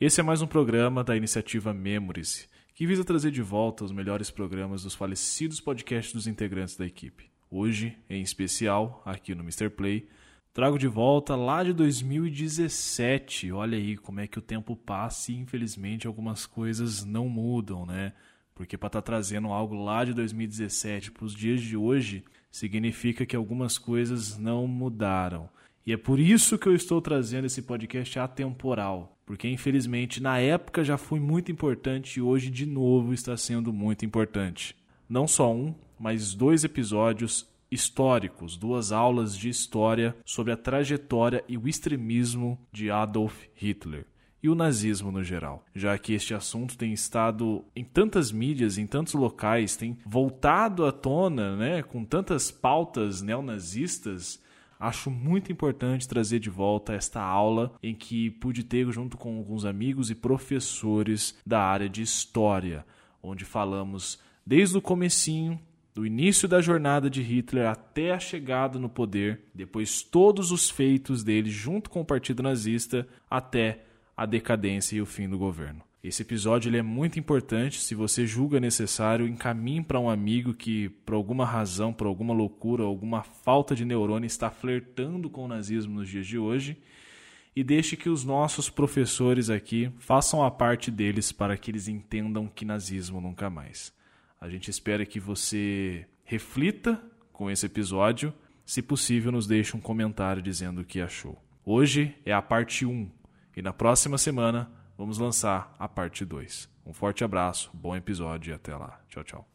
Esse é mais um programa da iniciativa Memories, que visa trazer de volta os melhores programas dos falecidos podcasts dos integrantes da equipe. Hoje, em especial, aqui no Mr. Play, trago de volta lá de 2017. Olha aí como é que o tempo passa e infelizmente algumas coisas não mudam, né? Porque para estar tá trazendo algo lá de 2017 para os dias de hoje, significa que algumas coisas não mudaram. E é por isso que eu estou trazendo esse podcast atemporal, porque infelizmente na época já foi muito importante e hoje de novo está sendo muito importante. Não só um, mas dois episódios históricos, duas aulas de história sobre a trajetória e o extremismo de Adolf Hitler e o nazismo no geral, já que este assunto tem estado em tantas mídias, em tantos locais, tem voltado à tona, né, com tantas pautas neonazistas, acho muito importante trazer de volta esta aula em que pude ter junto com alguns amigos e professores da área de história, onde falamos desde o comecinho do início da jornada de Hitler até a chegada no poder, depois todos os feitos dele junto com o Partido Nazista até a decadência e o fim do governo. Esse episódio ele é muito importante. Se você julga necessário, encaminhe para um amigo que, por alguma razão, por alguma loucura, alguma falta de neurônio, está flertando com o nazismo nos dias de hoje. E deixe que os nossos professores aqui façam a parte deles para que eles entendam que nazismo nunca mais. A gente espera que você reflita com esse episódio. Se possível, nos deixe um comentário dizendo o que achou. Hoje é a parte 1 e na próxima semana vamos lançar a parte 2. Um forte abraço, bom episódio e até lá. Tchau, tchau.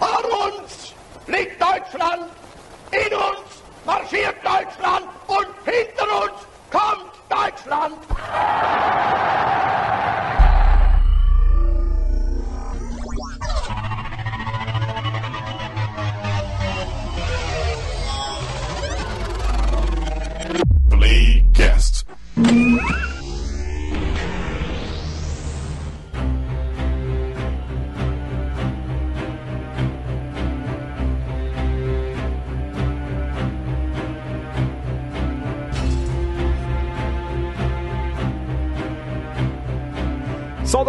Uns liegt Deutschland, in uns marschiert Deutschland und hinter uns kommt Deutschland.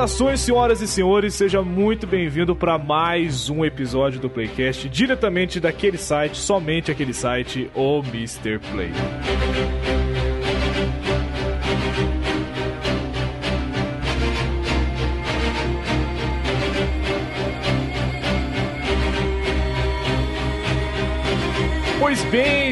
Saudações, senhoras e senhores, seja muito bem-vindo para mais um episódio do Playcast, diretamente daquele site, somente aquele site, o Mr. Play.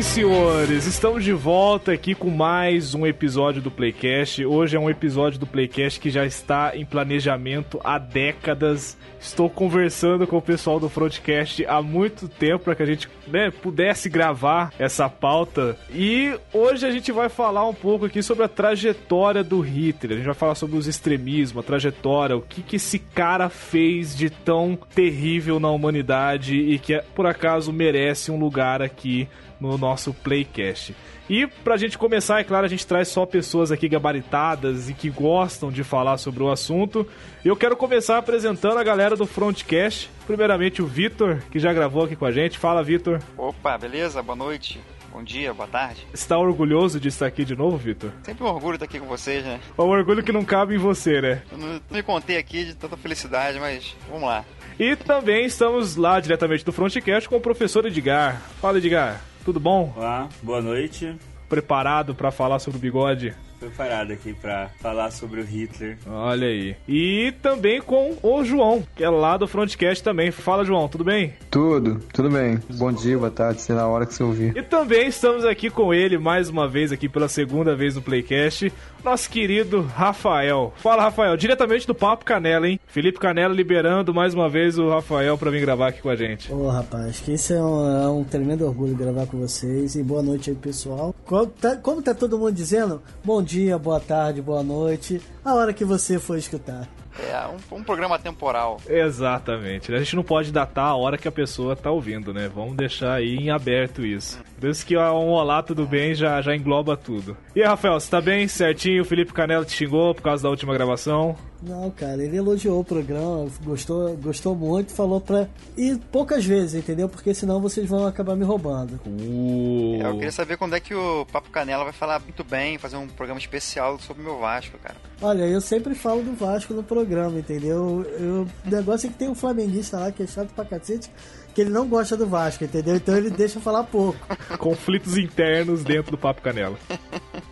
Senhores, estamos de volta aqui com mais um episódio do Playcast. Hoje é um episódio do Playcast que já está em planejamento há décadas. Estou conversando com o pessoal do Frontcast há muito tempo para que a gente né, pudesse gravar essa pauta. E hoje a gente vai falar um pouco aqui sobre a trajetória do Hitler. A gente vai falar sobre os extremismos, a trajetória, o que, que esse cara fez de tão terrível na humanidade e que por acaso merece um lugar aqui no nosso Playcast. E pra gente começar, é claro, a gente traz só pessoas aqui gabaritadas e que gostam de falar sobre o assunto. Eu quero começar apresentando a galera do Frontcast. Primeiramente o Vitor, que já gravou aqui com a gente. Fala, Vitor. Opa, beleza? Boa noite. Bom dia, boa tarde. Está orgulhoso de estar aqui de novo, Vitor? Sempre um orgulho estar aqui com vocês, né? É um orgulho que não cabe em você, né? Eu não, não me contei aqui de tanta felicidade, mas vamos lá. E também estamos lá diretamente do Frontcast com o professor Edgar. Fala, Edgar. Tudo bom? Olá, boa noite. Preparado para falar sobre o bigode? Preparado aqui para falar sobre o Hitler. Olha aí. E também com o João, que é lá do Frontcast também. Fala, João, tudo bem? Tudo, tudo bem. Bom dia, boa tarde, sei lá a hora que você ouvir. E também estamos aqui com ele mais uma vez, aqui pela segunda vez no Playcast, nosso querido Rafael. Fala, Rafael, diretamente do Papo Canela, hein? Felipe Canela liberando mais uma vez o Rafael para vir gravar aqui com a gente. Ô, rapaz, que isso é um, é um tremendo orgulho gravar com vocês. E boa noite aí, pessoal. Como tá, como tá todo mundo dizendo? Bom dia, boa tarde, boa noite. A hora que você for escutar. É um, um programa temporal. Exatamente. A gente não pode datar a hora que a pessoa tá ouvindo, né? Vamos deixar aí em aberto isso. Desde que um olá, tudo bem, já, já engloba tudo. E aí, Rafael, você tá bem? Certinho? O Felipe Canela te xingou por causa da última gravação? Não, cara, ele elogiou o programa, gostou, gostou muito, falou pra. E poucas vezes, entendeu? Porque senão vocês vão acabar me roubando. Uh. É, eu queria saber quando é que o Papo Canela vai falar muito bem, fazer um programa especial sobre o meu Vasco, cara. Olha, eu sempre falo do Vasco no programa, entendeu? Eu, o negócio é que tem um flamenguista lá que é chato pra cacete, que ele não gosta do Vasco, entendeu? Então ele deixa falar pouco. Conflitos internos dentro do Papo Canela.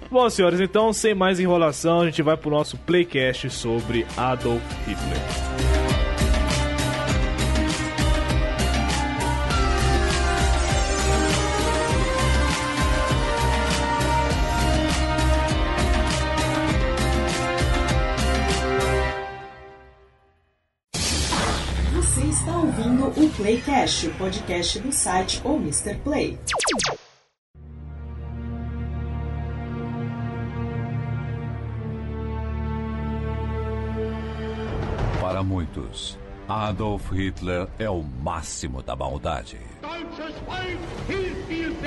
Bom, senhores, então, sem mais enrolação, a gente vai pro nosso playcast sobre Adolf Hitler. Playcast, o podcast do site ou Mr. Play. Para muitos, Adolf Hitler é o máximo da maldade.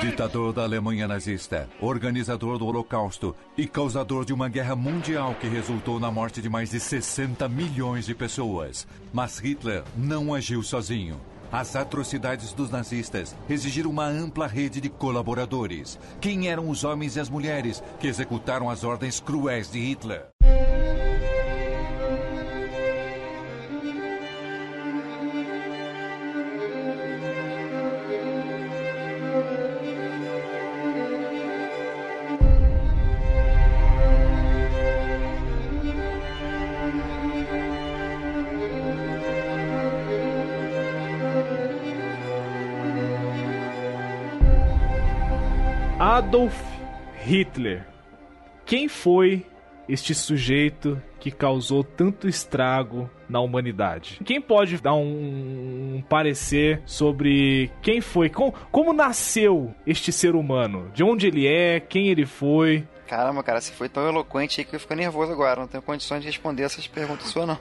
Ditador da Alemanha nazista, organizador do Holocausto e causador de uma guerra mundial que resultou na morte de mais de 60 milhões de pessoas. Mas Hitler não agiu sozinho. As atrocidades dos nazistas exigiram uma ampla rede de colaboradores. Quem eram os homens e as mulheres que executaram as ordens cruéis de Hitler? Adolf Hitler. Quem foi este sujeito que causou tanto estrago na humanidade? Quem pode dar um, um parecer sobre quem foi, com, como nasceu este ser humano? De onde ele é, quem ele foi? Caramba, cara, você foi tão eloquente aí que eu fico nervoso agora. Não tenho condições de responder essas perguntas suas, não.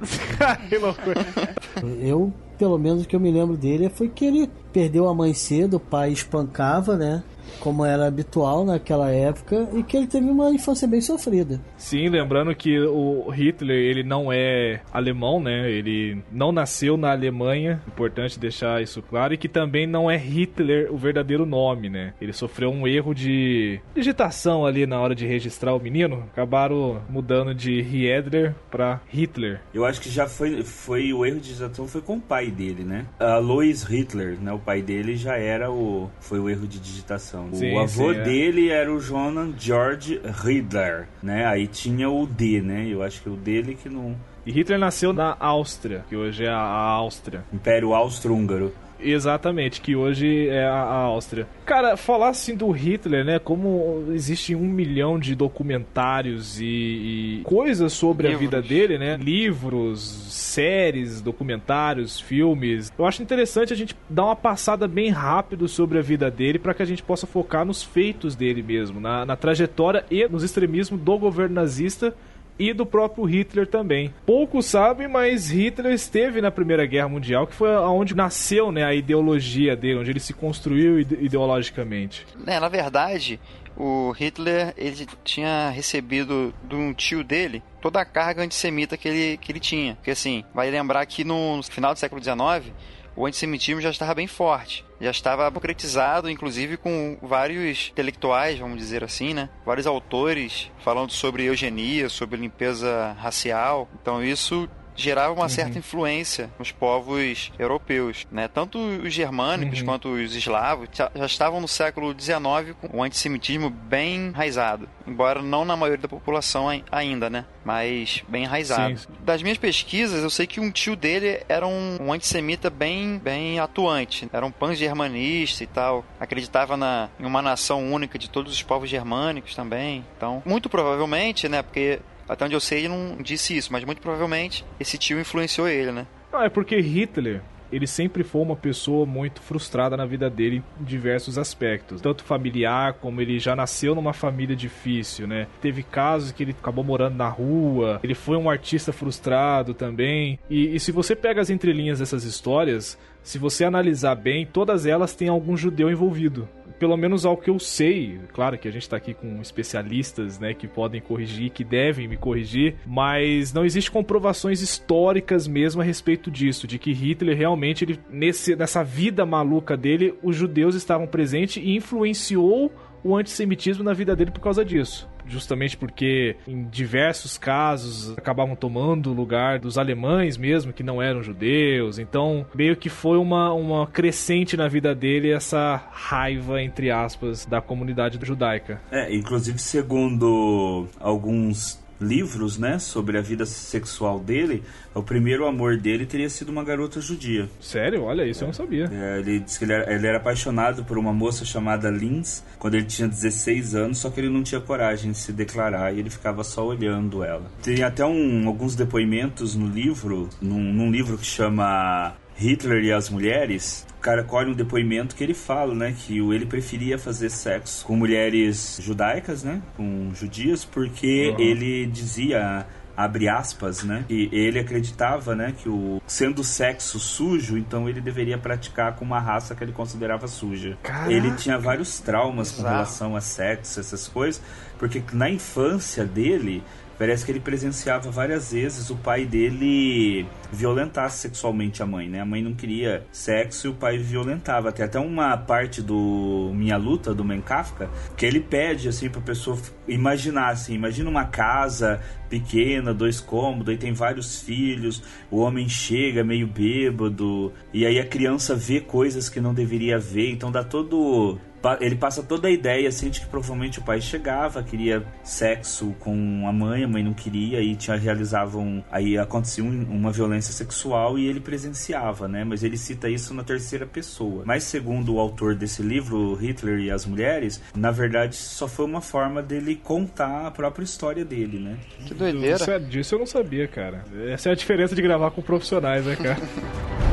Eu, pelo menos o que eu me lembro dele foi que ele perdeu a mãe cedo, o pai espancava, né? Como era habitual naquela época, e que ele teve uma infância bem sofrida. Sim, lembrando que o Hitler, ele não é alemão, né? Ele não nasceu na Alemanha, importante deixar isso claro, e que também não é Hitler o verdadeiro nome, né? Ele sofreu um erro de digitação ali na hora de registrar o menino, acabaram mudando de Hiedler para Hitler. Eu acho que já foi, foi o erro de digitação foi com o pai dele, né? Alois Hitler, né? O pai dele já era o foi o erro de digitação. Sim, o avô sim, é. dele era o Johann George Hitler, né? Aí tinha o D, né? Eu acho que o dele que não E Hitler nasceu na Áustria, que hoje é a Áustria. Império Austro-Húngaro. Exatamente, que hoje é a, a Áustria. Cara, falar assim do Hitler, né? Como existe um milhão de documentários e, e coisas sobre a Livros. vida dele, né? Livros, séries, documentários, filmes. Eu acho interessante a gente dar uma passada bem rápido sobre a vida dele para que a gente possa focar nos feitos dele mesmo, na, na trajetória e nos extremismos do governo nazista e do próprio Hitler também. Poucos sabem, mas Hitler esteve na Primeira Guerra Mundial, que foi onde nasceu né, a ideologia dele, onde ele se construiu ide- ideologicamente. É, na verdade, o Hitler ele tinha recebido de um tio dele toda a carga antissemita que ele, que ele tinha. Porque assim, vai lembrar que no final do século XIX o antissemitismo já estava bem forte. Já estava concretizado, inclusive com vários intelectuais, vamos dizer assim, né? Vários autores falando sobre eugenia, sobre limpeza racial. Então isso gerava uma certa influência nos povos europeus, né? Tanto os germânicos Uhum. quanto os eslavos já, estavam no século XIX com o antissemitismo bem enraizado, embora não na maioria da população ai- ainda, né? Mas bem enraizado. Sim. Das minhas pesquisas, eu sei que um tio dele era um, um antissemita bem, bem atuante, era um pan-germanista e tal, acreditava na, em uma nação única de todos os povos germânicos também. Então, muito provavelmente, né? Porque até onde eu sei, ele não disse isso, mas muito provavelmente esse tio influenciou ele, né? Não, é porque Hitler, ele sempre foi uma pessoa muito frustrada na vida dele em diversos aspectos. Tanto familiar, como ele já nasceu numa família difícil, né? Teve casos que ele acabou morando na rua, ele foi um artista frustrado também. E, e se você pega as entrelinhas dessas histórias, se você analisar bem, todas elas têm algum judeu envolvido. Pelo menos ao que eu sei, claro que a gente tá aqui com especialistas, né, que podem corrigir, que devem me corrigir, mas não existe comprovações históricas mesmo a respeito disso, de que Hitler realmente, ele, nesse, nessa vida maluca dele, os judeus estavam presentes e influenciou o antissemitismo na vida dele por causa disso justamente porque em diversos casos acabavam tomando o lugar dos alemães mesmo, que não eram judeus. Então, meio que foi uma, uma crescente na vida dele essa raiva, entre aspas, da comunidade judaica. É, inclusive, segundo alguns livros, né, sobre a vida sexual dele, o primeiro amor dele teria sido uma garota judia. Sério? Olha, isso é. eu não sabia. É, ele disse que ele era, ele era, apaixonado por uma moça chamada Lins quando ele tinha 16 anos, só que ele não tinha coragem de se declarar e ele ficava só olhando ela. Tem até um, alguns depoimentos no livro, num, num livro que chama Hitler e as mulheres, o cara colhe um depoimento que ele fala, né, que ele preferia fazer sexo com mulheres judaicas, né, com judias, porque uhum. ele dizia abre aspas, né? E ele acreditava, né, que o sendo sexo sujo, então ele deveria praticar com uma raça que ele considerava suja. Caraca. Ele tinha vários traumas com relação a sexo, essas coisas, porque na infância dele Parece que ele presenciava várias vezes o pai dele violentar sexualmente a mãe, né? A mãe não queria sexo e o pai violentava. Tem até uma parte do Minha Luta, do Men Kafka, que ele pede, assim, pra pessoa imaginar, assim, imagina uma casa pequena, dois cômodos, aí tem vários filhos, o homem chega meio bêbado, e aí a criança vê coisas que não deveria ver, então dá todo ele passa toda a ideia assim de que provavelmente o pai chegava, queria sexo com a mãe, a mãe não queria e tinha realizavam aí acontecia um, uma violência sexual e ele presenciava, né? Mas ele cita isso na terceira pessoa. Mas segundo o autor desse livro, Hitler e as mulheres, na verdade só foi uma forma dele contar a própria história dele, né? Que doideira. Isso, é, disso eu não sabia, cara. Essa é a diferença de gravar com profissionais, né, cara?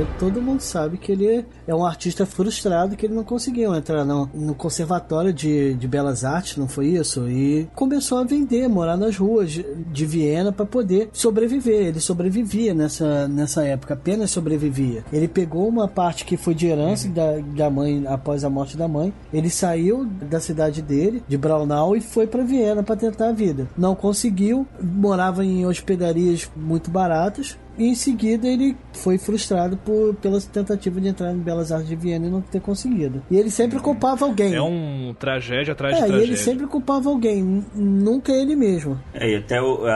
with todo mundo sabe que ele é um artista frustrado que ele não conseguiu entrar no, no conservatório de, de belas artes, não foi isso? E começou a vender, morar nas ruas de, Viena para poder sobreviver. Ele sobrevivia nessa, nessa época, apenas sobrevivia. Ele pegou uma parte que foi de herança uhum. da, da mãe após a morte da mãe. Ele saiu da cidade dele, de Braunau, e foi para Viena para tentar a vida. Não conseguiu, morava em hospedarias muito baratas e em seguida ele foi frustrado por, pela tentativa de entrar em Belas Artes de Viena e não ter conseguido. E ele sempre culpava alguém. É um tragédia atrás é, de tragédia. E ele sempre culpava alguém, nunca ele mesmo. É, e até uh,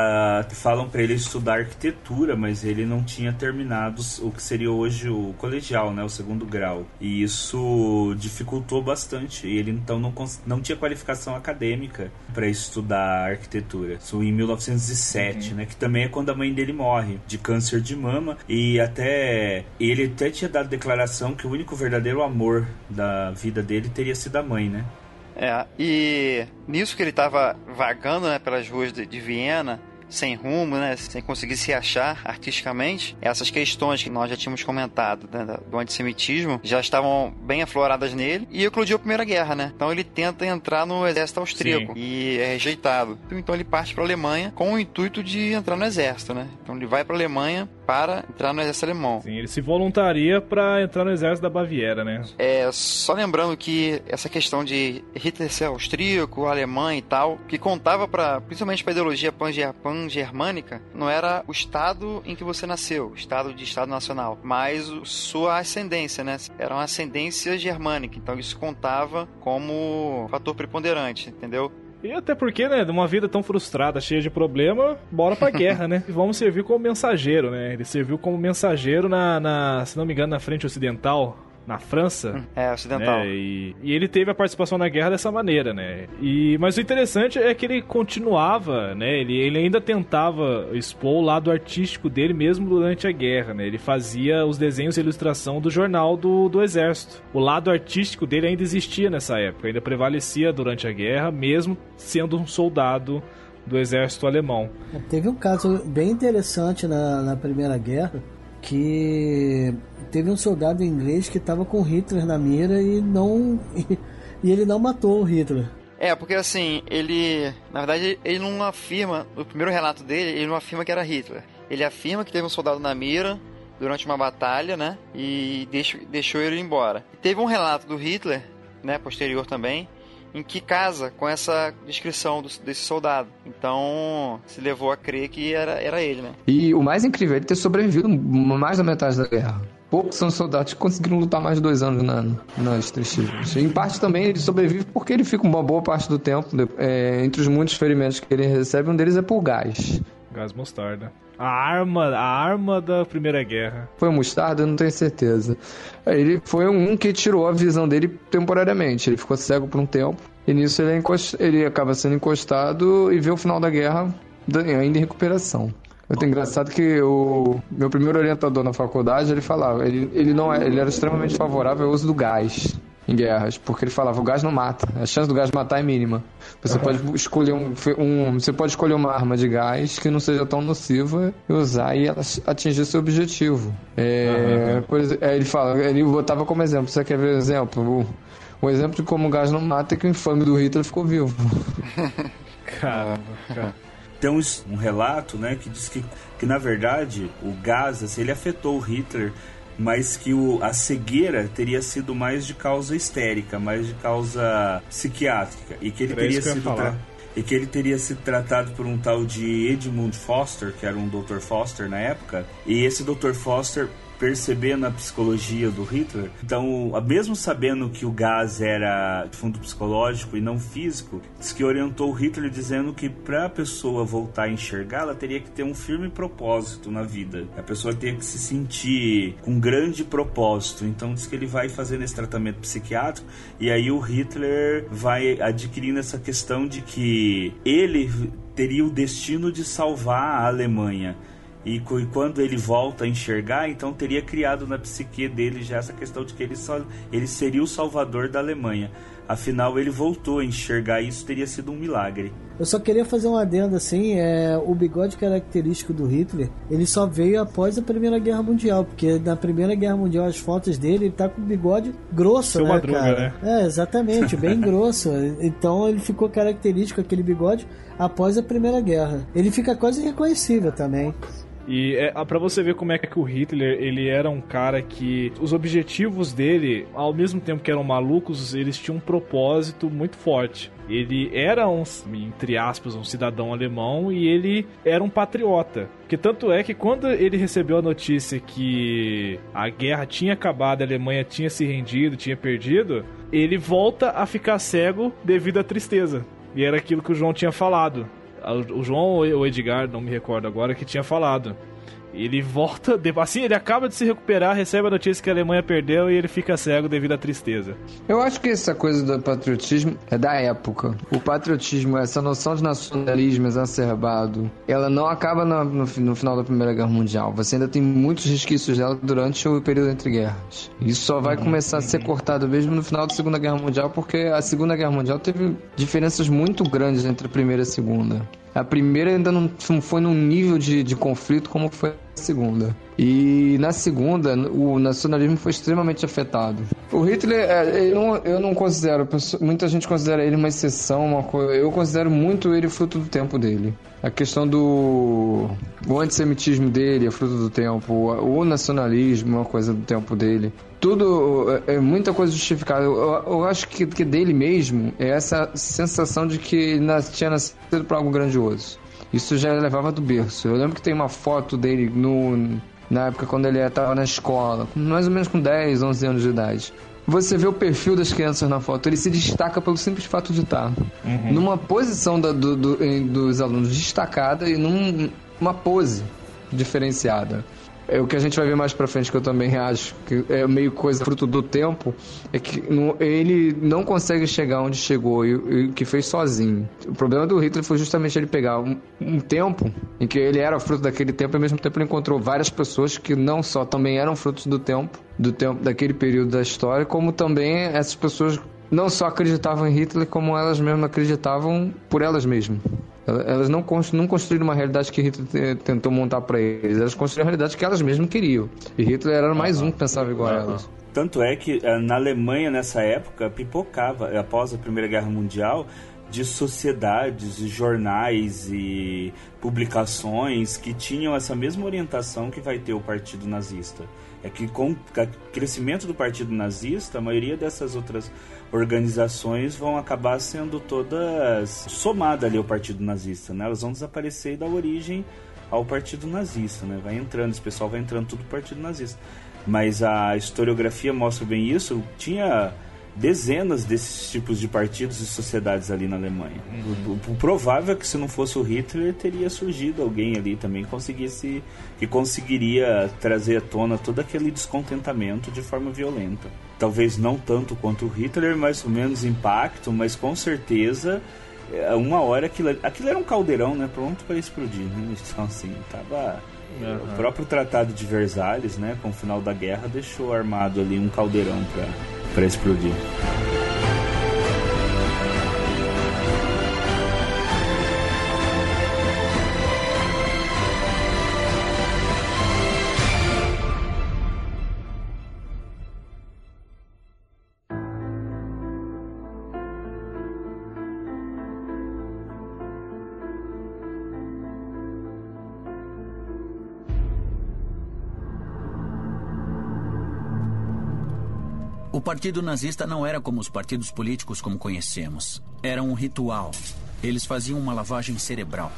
falam para ele estudar arquitetura, mas ele não tinha terminado o que seria hoje o colegial, né, o segundo grau. E isso dificultou bastante. E ele então não, não tinha qualificação acadêmica para estudar arquitetura. Isso em 1907, uhum. né, que também é quando a mãe dele morre de câncer câncer de mama e até ele até tinha dado declaração que o único verdadeiro amor da vida dele teria sido a mãe, né? É, e nisso que ele estava vagando né, pelas ruas de, de Viena, sem rumo, né, sem conseguir se achar artisticamente, essas questões que nós já tínhamos comentado né, do antissemitismo já estavam bem afloradas nele e eclodiu a Primeira Guerra, né? Então ele tenta entrar no exército austríaco Sim. e é rejeitado. Então ele parte para a Alemanha com o intuito de entrar no exército, né? Então ele vai para a Alemanha para entrar no exército alemão. Sim, ele se voluntaria para entrar no exército da Baviera, né? É, só lembrando que essa questão de Hitler ser austríaco, alemão e tal, que contava para principalmente para a ideologia pan-germânica, não era o estado em que você nasceu, o estado de estado nacional, mas sua ascendência, né? Era uma ascendência germânica, então isso contava como fator preponderante, entendeu? E até porque, né, de uma vida tão frustrada, cheia de problema, bora pra guerra, né? E vamos servir como mensageiro, né? Ele serviu como mensageiro na, na se não me engano, na frente ocidental na França. É, ocidental. Né? E, e, ele teve a participação na guerra dessa maneira, né? E, mas o interessante é que ele continuava, né? Ele, ele ainda tentava expor o lado artístico dele mesmo durante a guerra, né? Ele fazia os desenhos e ilustração do jornal do, do exército. O lado artístico dele ainda existia nessa época, ainda prevalecia durante a guerra, mesmo sendo um soldado do exército alemão. Teve um caso bem interessante na, na Primeira Guerra, que teve um soldado inglês que estava com Hitler na mira e não e, ele não matou o Hitler. É, porque assim, ele. Na verdade, ele não afirma. No primeiro relato dele, ele não afirma que era Hitler. Ele afirma que teve um soldado na mira durante uma batalha, né? E deixou, deixou ele embora. Teve um relato do Hitler, né? Posterior também, em que casa com essa descrição do, desse soldado. Então, se levou a crer que era, era ele, né? E o mais incrível é ele ter sobrevivido mais da metade da guerra. Poucos são soldados que conseguiram lutar mais de dois anos na, nas trincheiras. Em parte também ele sobrevive porque ele fica uma boa parte do tempo, é, entre os muitos ferimentos que ele recebe, um deles é por gás. Gás mostarda. A arma, a arma da Primeira Guerra. Foi o mostarda? Eu não tenho certeza. Ele foi um que tirou a visão dele temporariamente. Ele ficou cego por um tempo. E nisso ele, é encost... ele acaba sendo encostado e vê o final da guerra ainda em recuperação. É engraçado que o meu primeiro orientador na faculdade, ele falava, ele, ele não é, ele era extremamente favorável ao uso do gás em guerras, porque ele falava, o gás não mata, a chance do gás matar é mínima. Você uhum. pode escolher um, um, você pode escolher uma arma de gás que não seja tão nociva e usar e ela atingir seu objetivo. É, uhum. por, é, ele fala, ele botava como exemplo, você quer ver um exemplo? O, o exemplo de como o gás não mata é que o infame do Hitler ficou vivo. Caramba, cara. Tem um, um, relato, né, que diz que, que na verdade o gás, assim, ele afetou o Hitler mas que o, a cegueira teria sido mais de causa histérica, mais de causa psiquiátrica e que ele Era teria sido tra... e que ele teria sido tratado por um tal de Edmund Foster, que era um Dr. Foster na época, e esse Dr. Foster percebendo a psicologia do Hitler. Então, mesmo sabendo que o gás era de fundo psicológico e não físico, diz que orientou Hitler dizendo que para a pessoa voltar a enxergar, ela teria que ter um firme propósito na vida. A pessoa teria que se sentir com um grande propósito. Então, diz que ele vai fazendo esse tratamento psiquiátrico e aí o Hitler vai adquirindo essa questão de que ele teria o destino de salvar a Alemanha. E, quando ele volta a enxergar, então teria criado na psique dele já essa questão de que ele, só, ele seria o salvador da Alemanha. Afinal, ele voltou a enxergar isso, teria sido um milagre. Eu só queria fazer um adendo assim, é, o bigode característico do Hitler, ele só veio após a Primeira Guerra Mundial, porque na Primeira Guerra Mundial as fotos dele, ele tá com o bigode grosso, Seu né, madruga, cara? Né? É, exatamente, bem grosso. Então ele ficou característico aquele bigode após a Primeira Guerra. Ele fica quase irreconhecível também. E é para você ver como é que o Hitler, ele era um cara que os objetivos dele, ao mesmo tempo que eram malucos, eles tinham um propósito muito forte. Ele era um, entre aspas, um cidadão alemão e ele era um patriota. Que tanto é que quando ele recebeu a notícia que a guerra tinha acabado, a Alemanha tinha se rendido, tinha perdido, ele volta a ficar cego devido à tristeza. E era aquilo que o João tinha falado o João ou o Edgar, não me recordo agora, que tinha falado. Ele volta, assim, ele acaba de se recuperar, recebe a notícia que a Alemanha perdeu e ele fica cego devido à tristeza. Eu acho que essa coisa do patriotismo é da época. O patriotismo, essa noção de nacionalismo exacerbado, ela não acaba no, no, no final da Primeira Guerra Mundial. Você ainda tem muitos resquícios dela durante o período entre guerras. Isso só vai uhum. começar a ser cortado mesmo no final da Segunda Guerra Mundial, porque a Segunda Guerra Mundial teve diferenças muito grandes entre a Primeira e a Segunda. A primeira ainda não foi num nível de, de conflito como foi a segunda. E na segunda, o nacionalismo foi extremamente afetado. O Hitler, é, eu, não, eu não considero, muita gente considera ele uma exceção, uma coisa, eu considero muito ele fruto do tempo dele. A questão do o antissemitismo dele é fruto do tempo, o nacionalismo é uma coisa do tempo dele. Tudo é, é muita coisa justificada. Eu, eu acho que, que dele mesmo é essa sensação de que ele tinha nascido para algo grandioso. Isso já levava do berço. Eu lembro que tem uma foto dele no, na época quando ele estava na escola, mais ou menos com 10, 11 anos de idade. Você vê o perfil das crianças na foto, ele se destaca pelo simples fato de estar uhum. numa posição da, do, do, dos alunos destacada e numa pose diferenciada. É o que a gente vai ver mais pra frente, que eu também acho que é meio coisa fruto do tempo, é que ele não consegue chegar onde chegou e, o que fez sozinho. O problema do Hitler foi justamente ele pegar um, um, tempo em que ele era fruto daquele tempo e ao mesmo tempo ele encontrou várias pessoas que não só também eram frutos do tempo, do tempo daquele período da história, como também essas pessoas não só acreditavam em Hitler, como elas mesmas acreditavam por elas mesmas. Elas não, não construíram uma realidade que Hitler tentou montar para eles. Elas construíram a realidade que elas mesmas queriam. E Hitler era mais um que pensava igual a elas. Tanto é que eh, na Alemanha, nessa época, pipocava, após a Primeira Guerra Mundial, de sociedades, e jornais e publicações que tinham essa mesma orientação que vai ter o Partido Nazista. É que com o crescimento do Partido Nazista, a maioria dessas outras organizações vão acabar sendo todas somadas ali ao Partido Nazista, né? Elas vão desaparecer dar origem ao Partido Nazista, né? Vai entrando, esse pessoal vai entrando tudo Partido Nazista. Mas a historiografia mostra bem isso. Tinha dezenas desses tipos de partidos e sociedades ali na Alemanha. Uhum. O, o, provável é que se não fosse o Hitler teria surgido alguém ali também que conseguisse que conseguiria trazer à tona todo aquele descontentamento de forma violenta. Talvez não tanto quanto o Hitler, mais ou menos impacto, mas com certeza é, uma hora aquilo, aquilo era um caldeirão, né, pronto para explodir. Né? Então assim, tava Uhum. O próprio Tratado de Versalhes, né, com o final da guerra, deixou armado ali um caldeirão para explodir. Partido nazista não era como os partidos políticos como conhecemos. Era um ritual. Eles faziam uma lavagem cerebral.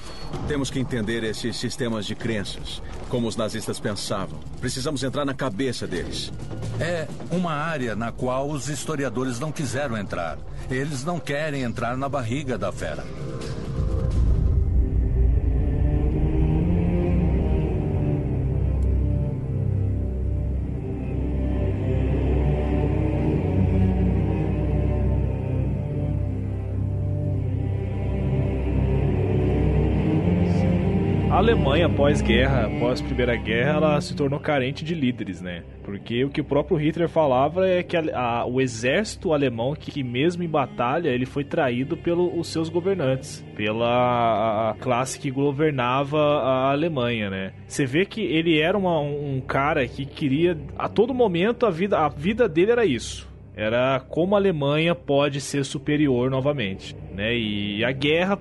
Temos que entender esses sistemas de crenças, como os nazistas pensavam. Precisamos entrar na cabeça deles. É uma área na qual os historiadores não quiseram entrar. Eles não querem entrar na barriga da fera. Alemanha, pós-guerra, pós-primeira guerra, ela se tornou carente de líderes, né? Porque o que o próprio Hitler falava é que a, a, o exército alemão, que, que, mesmo em batalha, ele foi traído pelos seus governantes, pela a, classe que governava a Alemanha, né? Você vê que ele era uma, um cara que queria, a todo momento, a vida, a vida dele era isso era como a Alemanha pode ser superior novamente, né? E a guerra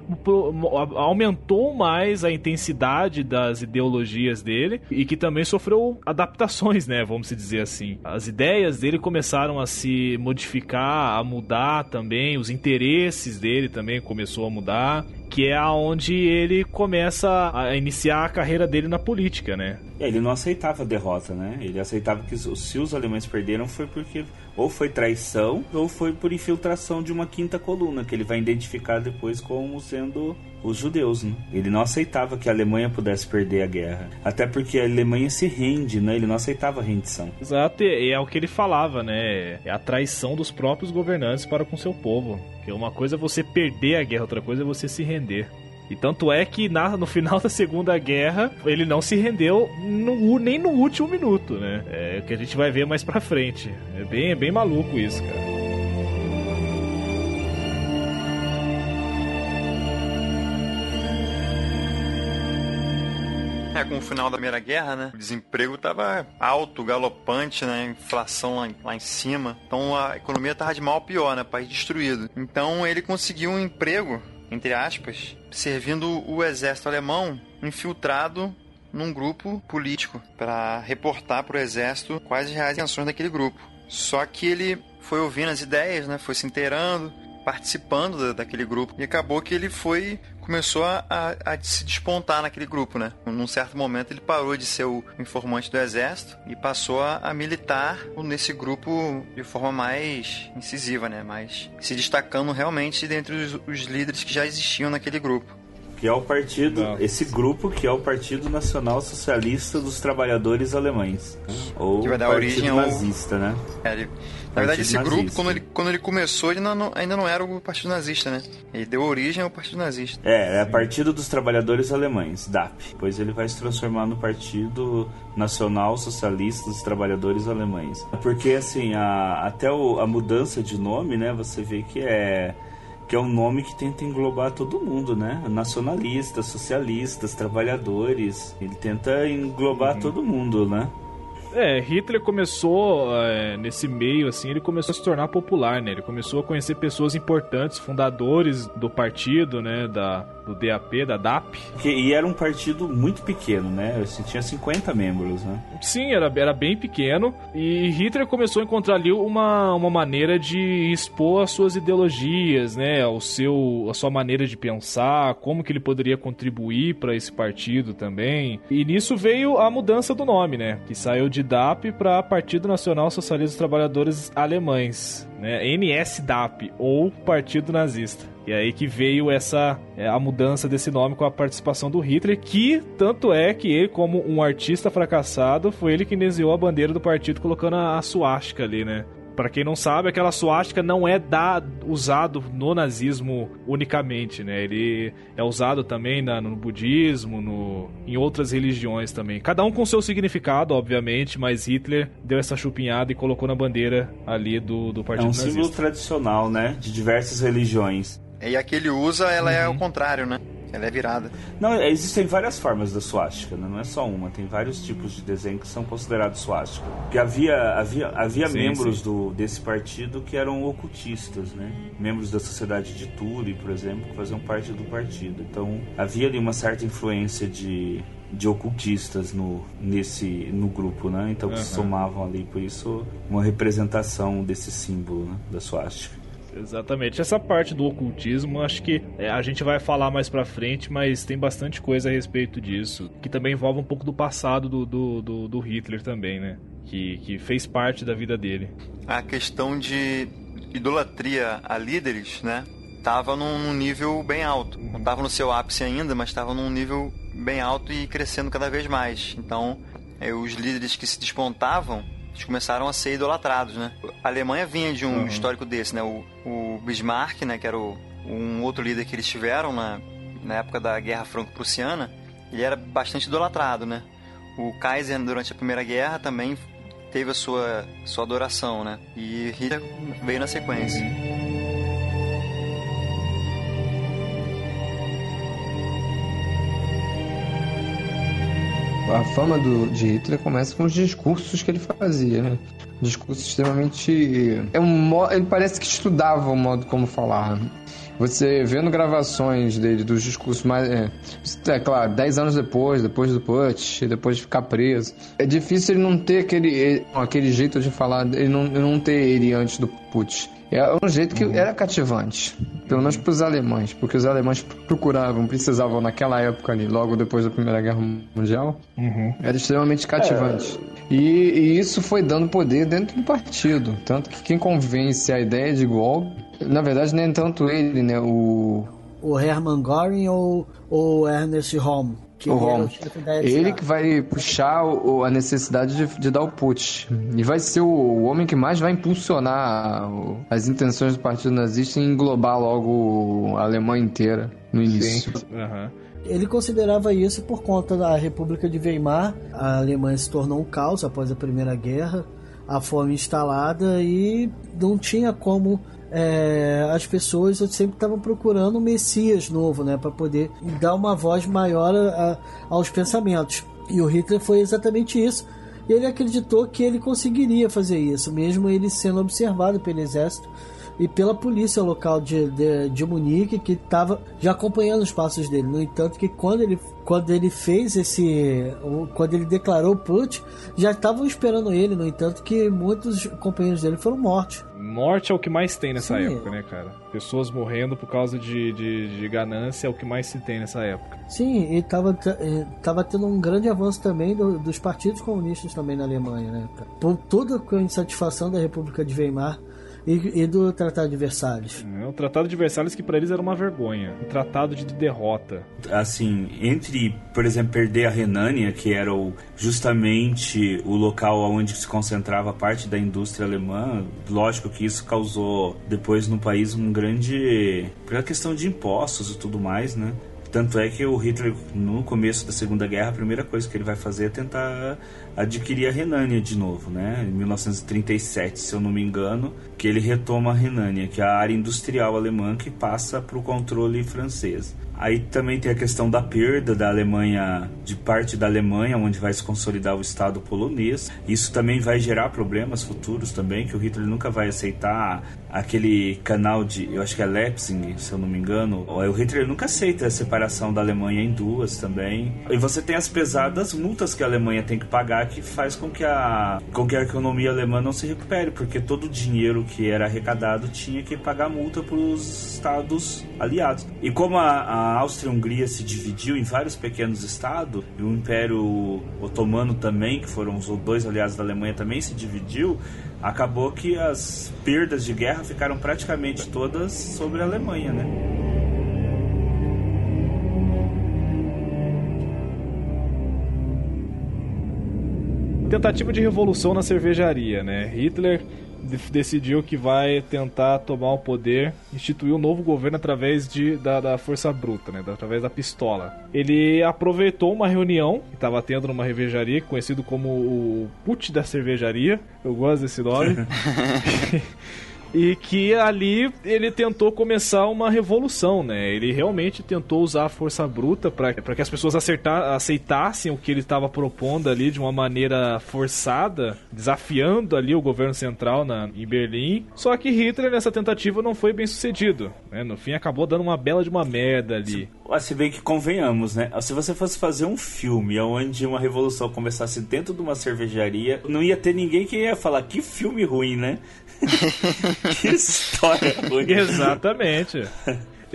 aumentou mais a intensidade das ideologias dele e que também sofreu adaptações, né? Vamos dizer assim. As ideias dele começaram a se modificar, a mudar também, os interesses dele também começou a mudar que é aonde ele começa a iniciar a carreira dele na política, né? É, ele não aceitava a derrota, né? Ele aceitava que se os alemães perderam foi porque ou foi traição ou foi por infiltração de uma quinta coluna, que ele vai identificar depois como sendo os judeus. Né? Ele não aceitava que a Alemanha pudesse perder a guerra. Até porque a Alemanha se rende, né? ele não aceitava rendição. Exato, e é o que ele falava, né? É a traição dos próprios governantes para com seu povo. Que uma coisa é você perder a guerra, outra coisa é você se render. E tanto é que na, no final da Segunda Guerra ele não se rendeu no, nem no último minuto, né? É o que a gente vai ver mais pra frente. É bem, é bem maluco isso, cara. Com o final da Primeira Guerra, né? O desemprego tava alto, galopante, né? Inflação lá, lá em cima. Então a economia tava de mal a pior, né? País destruído. Então ele conseguiu um emprego entre aspas, servindo o exército alemão infiltrado num grupo político para reportar para o exército quais as reais intenções daquele grupo. Só que ele foi ouvindo as ideias, né, foi se inteirando, participando daquele grupo e acabou que ele foi começou a, a, se despontar naquele grupo, né? Num certo momento ele parou de ser o informante do exército e passou a, a militar nesse grupo de forma mais incisiva, né? Mais se destacando realmente dentre os, os líderes que já existiam naquele grupo que é o partido, Não. esse grupo que é o Partido Nacional Socialista dos Trabalhadores Alemães, ou que vai dar Partido origem ao... nazista, né? É, ele na verdade, esse nazista. grupo, quando ele, quando ele começou, ele não, ainda não era o Partido Nazista, né? Ele deu origem ao Partido Nazista. É, é Partido dos Trabalhadores Alemães, DAP. Depois ele vai se transformar no Partido Nacional Socialista dos Trabalhadores Alemães. Porque, assim, a, até o, a mudança de nome, né? Você vê que é que é um nome que tenta englobar todo mundo, né? Nacionalistas, socialistas, trabalhadores. Ele tenta englobar uhum. todo mundo, né? É, Hitler começou é, nesse meio, assim, ele começou a se tornar popular, né? Ele começou a conhecer pessoas importantes, fundadores do partido, né? Da, do DAP, da DAP. Que, e era um partido muito pequeno, né? Assim, tinha 50 membros, né? Sim, era, era bem pequeno. E Hitler começou a encontrar ali uma, uma maneira de expor as suas ideologias, né? O seu, a sua maneira de pensar, como que ele poderia contribuir para esse partido também. E nisso veio a mudança do nome, né? Que saiu de DAP para Partido Nacional Socialista dos Trabalhadores Alemães, né? NSDAP ou Partido Nazista. E aí que veio essa é, a mudança desse nome com a participação do Hitler, que tanto é que ele, como um artista fracassado, foi ele que desenhou a bandeira do partido colocando a, a suástica ali, né? Para quem não sabe, aquela suástica não é da, usado no nazismo unicamente, né? Ele é usado também na, no budismo, no, em outras religiões também. Cada um com seu significado, obviamente, mas Hitler deu essa chupinhada e colocou na bandeira ali do, do partido nazista. É um nazista. símbolo tradicional, né? De diversas religiões. E a que ele usa, ela uhum. é o contrário, né? Ela é virada. Não, existem várias formas da suástica, né? não é só uma. Tem vários tipos de desenho que são considerados suástica. Porque havia, havia, havia sim, membros sim. Do, desse partido que eram ocultistas, né? Membros da sociedade de Turi, por exemplo, que faziam parte do partido. Então, havia ali uma certa influência de, de ocultistas no, nesse, no grupo, né? Então, uhum. somavam ali. Por isso, uma representação desse símbolo né? da suástica. Exatamente. Essa parte do ocultismo, acho que é, a gente vai falar mais pra frente, mas tem bastante coisa a respeito disso. Que também envolve um pouco do passado do, do, do, do Hitler também, né? Que, que fez parte da vida dele. A questão de idolatria a líderes, né? Tava num nível bem alto. Não tava no seu ápice ainda, mas estava num nível bem alto e crescendo cada vez mais. Então, é, os líderes que se despontavam eles começaram a ser idolatrados, né? A Alemanha vinha de um uhum. histórico desse, né? O, o, Bismarck, né, que era o, um outro líder que eles tiveram na, na época da Guerra Franco-Prussiana, ele era bastante idolatrado, né? O Kaiser, durante a Primeira Guerra, também teve a sua, sua adoração, né? E Hitler veio na sequência. A fama do, de Hitler começa com os discursos que ele fazia, né? Discursos extremamente. É um, ele parece que estudava o modo como falar. Você vendo gravações dele, dos discursos mais. É, é claro, 10 anos depois, depois do Putsch, depois de ficar preso. É difícil ele não ter aquele, aquele jeito de falar, ele não, não ter ele antes do Putsch. É um jeito que era cativante, pelo menos para os alemães, porque os alemães procuravam, precisavam naquela época ali, logo depois da Primeira Guerra Mundial, uhum. era extremamente cativante. É. E, e, isso foi dando poder dentro do partido, tanto que quem convence a ideia de golpe, na verdade nem tanto ele, né, o o Hermann Göring ou o Ernest Röhm? Que o Rom. Ele que vai puxar o, a necessidade de, de, dar o put. E vai ser o, o homem que mais vai impulsionar o, as intenções do Partido Nazista em englobar logo a Alemanha inteira no início. Uhum. Ele considerava isso por conta da República de Weimar. A Alemanha se tornou um caos após a Primeira Guerra, a fome instalada e não tinha como é, as pessoas sempre estavam procurando um Messias novo, né, para poder dar uma voz maior a, aos pensamentos. E o Hitler foi exatamente isso. Ele acreditou que ele conseguiria fazer isso, mesmo ele sendo observado pelo exército e pela polícia local de, de, de Munique, que estava já acompanhando os passos dele. No entanto, que quando ele, quando ele fez esse. Quando ele declarou o put, já estavam esperando ele. No entanto, que muitos companheiros dele foram mortos. Morte é o que mais tem nessa Sim. época, né, cara? Pessoas morrendo por causa de, de, de, ganância é o que mais se tem nessa época. Sim, e tava, tava tendo um grande avanço também do, dos partidos comunistas também na Alemanha, né? Por toda a insatisfação da República de Weimar e, e, do Tratado de Versalhes. É, o Tratado de Versalhes que para eles era uma vergonha, um tratado de derrota. Assim, entre, por exemplo, perder a Renânia, que era o, justamente o local onde se concentrava parte da indústria alemã, lógico que isso causou depois no país um grande pela questão de impostos e tudo mais, né? Tanto é que o Hitler, no começo da Segunda Guerra, a primeira coisa que ele vai fazer é tentar adquirir a Renânia de novo, né? Em 1937, se eu não me engano, que ele retoma a Renânia, que é a área industrial alemã que passa para o controle francês. Aí também tem a questão da perda da Alemanha, de parte da Alemanha, onde vai se consolidar o Estado polonês. Isso também vai gerar problemas futuros também, que o Hitler nunca vai aceitar aquele canal de, eu acho que é Leipzig, se eu não me engano. O Hitler nunca aceita a separação da Alemanha em duas também. E você tem as pesadas multas que a Alemanha tem que pagar, que faz com que a, com que a economia alemã não se recupere, porque todo o dinheiro que era arrecadado tinha que pagar multa para os estados aliados. E como a, a Áustria-Hungria se dividiu em vários pequenos estados, e o Império Otomano também, que foram os dois aliados da Alemanha, também se dividiu, acabou que as perdas de guerra ficaram praticamente todas sobre a Alemanha, né? Tentativa de revolução na cervejaria, né? Hitler decidiu que vai tentar tomar o poder, instituir um novo governo através de, da, da força bruta, né? através da pistola. Ele aproveitou uma reunião que estava tendo numa cervejaria, conhecido como o Put da cervejaria. Eu gosto desse nome. e que ali ele tentou começar uma revolução, né? Ele realmente tentou usar a força bruta para que as pessoas acertar, aceitassem o que ele estava propondo ali de uma maneira forçada, desafiando ali o governo central na, em Berlim. Só que Hitler nessa tentativa não foi bem sucedido, né? No fim acabou dando uma bela de uma merda ali. Se bem que convenhamos, né? Se você fosse fazer um filme onde uma revolução começasse dentro de uma cervejaria, não ia ter ninguém que ia falar que filme ruim, né? que história ruim. Exatamente.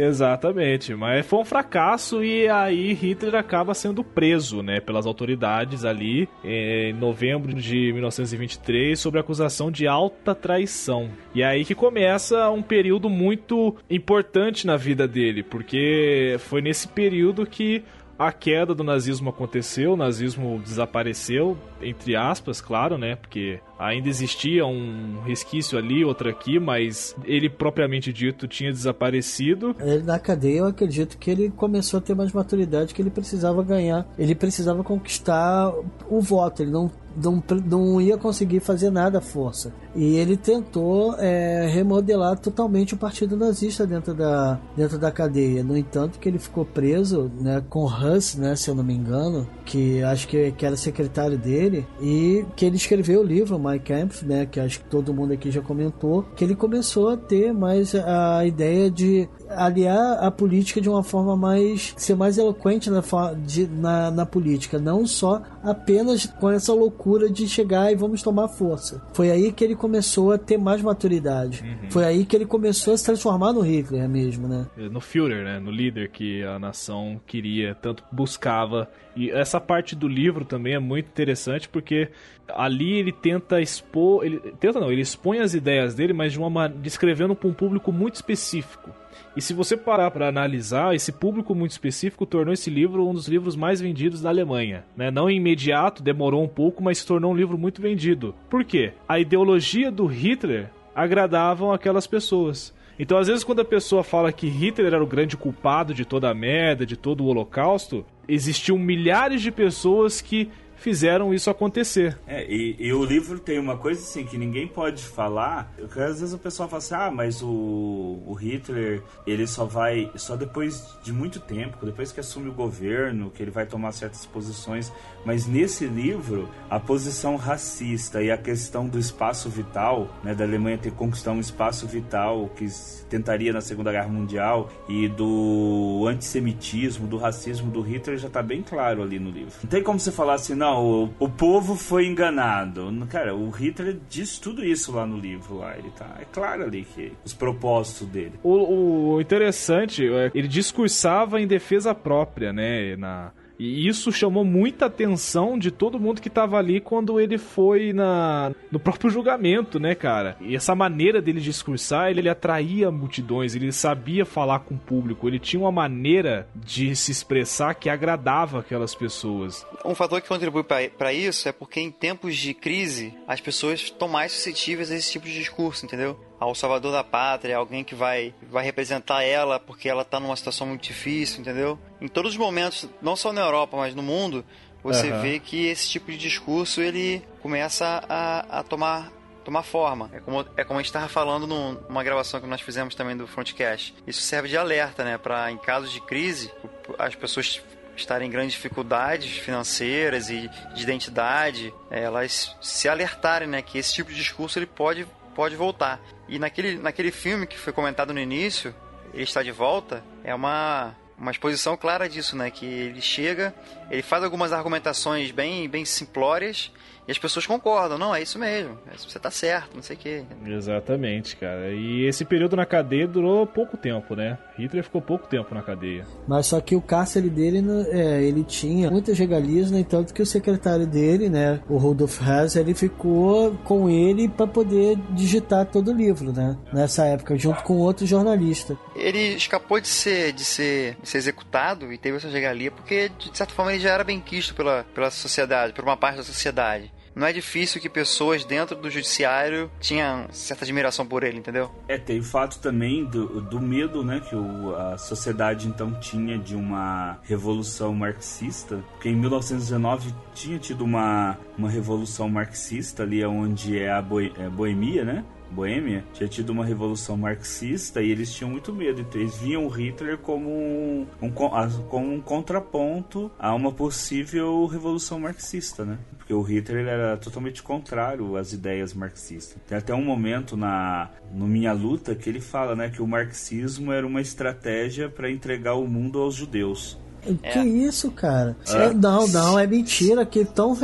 Exatamente, mas foi um fracasso e aí Hitler acaba sendo preso, né, pelas autoridades ali em novembro de 1923 sob acusação de alta traição. E é aí que começa um período muito importante na vida dele, porque foi nesse período que a queda do nazismo aconteceu, o nazismo desapareceu, entre aspas, claro, né? Porque ainda existia um resquício ali, outro aqui, mas ele propriamente dito tinha desaparecido. Ele na cadeia, eu acredito que ele começou a ter mais maturidade que ele precisava ganhar. Ele precisava conquistar o voto, ele não não, não ia conseguir fazer nada à força. E ele tentou é, remodelar totalmente o partido nazista dentro da, dentro da cadeia. No entanto, que ele ficou preso né, com Huss, né, se eu não me engano, que acho que, que era secretário dele, e que ele escreveu o livro Mein Kampf, né, que acho que todo mundo aqui já comentou, que ele começou a ter mais a ideia de aliar a política de uma forma mais. ser mais eloquente na, de, na, na política, não só apenas com essa loucura de chegar e vamos tomar força. Foi aí que ele começou a ter mais maturidade. Uhum. Foi aí que ele começou a se transformar no Hitler mesmo, né? No Führer, né? No líder que a nação queria, tanto buscava. E essa parte do livro também é muito interessante porque ali ele tenta expor, ele tenta não, ele expõe as ideias dele, mas de uma descrevendo para um público muito específico. E se você parar para analisar, esse público muito específico tornou esse livro um dos livros mais vendidos da Alemanha. Né? Não imediato, demorou um pouco, mas se tornou um livro muito vendido. Por quê? A ideologia do Hitler agradavam aquelas pessoas. Então, às vezes, quando a pessoa fala que Hitler era o grande culpado de toda a merda, de todo o Holocausto, existiam milhares de pessoas que fizeram isso acontecer. É, e, e, o livro tem uma coisa assim que ninguém pode falar, às vezes o pessoal fala assim, ah, mas o, o Hitler, ele só vai, só depois de muito tempo, depois que assume o governo, que ele vai tomar certas posições, mas nesse livro, a posição racista e a questão do espaço vital, né, da Alemanha ter conquistado um espaço vital que tentaria na Segunda Guerra Mundial e do antissemitismo, do racismo do Hitler já está bem claro ali no livro. Não tem como você falar assim, não, não, o, o povo foi enganado. Cara, o Hitler diz tudo isso lá no livro, lá. Ele tá. É claro ali que os propósitos dele. O, o interessante é ele discursava em defesa própria, né? Na, e isso chamou muita atenção de todo mundo que estava ali quando ele foi na no próprio julgamento, né, cara? E essa maneira dele discursar, ele, ele atraía multidões, ele sabia falar com o público, ele tinha uma maneira de se expressar que agradava aquelas pessoas. Um fator que contribui para isso é porque em tempos de crise, as pessoas estão mais suscetíveis a esse tipo de discurso, entendeu? Ao salvador da pátria, alguém que vai, vai representar ela porque ela está numa situação muito difícil, entendeu? Em todos os momentos, não só na Europa, mas no mundo, você uhum. vê que esse tipo de discurso ele começa a, a tomar tomar forma. É como, é como a gente estava falando numa gravação que nós fizemos também do Frontcast. Isso serve de alerta, né? Para em casos de crise, as pessoas estarem em grandes dificuldades financeiras e de identidade, elas se alertarem, né? Que esse tipo de discurso ele pode, pode voltar. E naquele, naquele filme que foi comentado no início, ele está de volta, é uma uma exposição clara disso, né? Que ele chega, ele faz algumas argumentações bem, bem simplórias e as pessoas concordam, não, é isso mesmo, é você tá certo, não sei o quê. Exatamente, cara. E esse período na cadeia durou pouco tempo, né? Hitler ficou pouco tempo na cadeia. Mas só que o cárcere dele, é, ele tinha muitas regalias, né? Tanto que o secretário dele, né? O Rudolf Hess, ele ficou com ele para poder digitar todo o livro, né? Nessa época, junto com outro jornalista. Ele escapou de ser, de ser, de ser executado e teve essa regalia porque, de certa forma, ele já era bem quisto pela, pela sociedade, por uma parte da sociedade não é difícil que pessoas dentro do judiciário tinham certa admiração por ele, entendeu? É, tem o fato também do, do medo, né, que o, a sociedade então tinha de uma revolução marxista, porque em 1919 tinha tido uma, uma revolução marxista ali onde é a é boemia, né? Boêmia tinha tido uma revolução marxista e eles tinham muito medo. Então eles viam o Hitler como um, um, como um contraponto a uma possível revolução marxista, né? Porque o Hitler era totalmente contrário às ideias marxistas. Tem até um momento na no Minha Luta que ele fala, né, que o marxismo era uma estratégia para entregar o mundo aos judeus. Que é. isso, cara? É. Não, não, é mentira. Que tão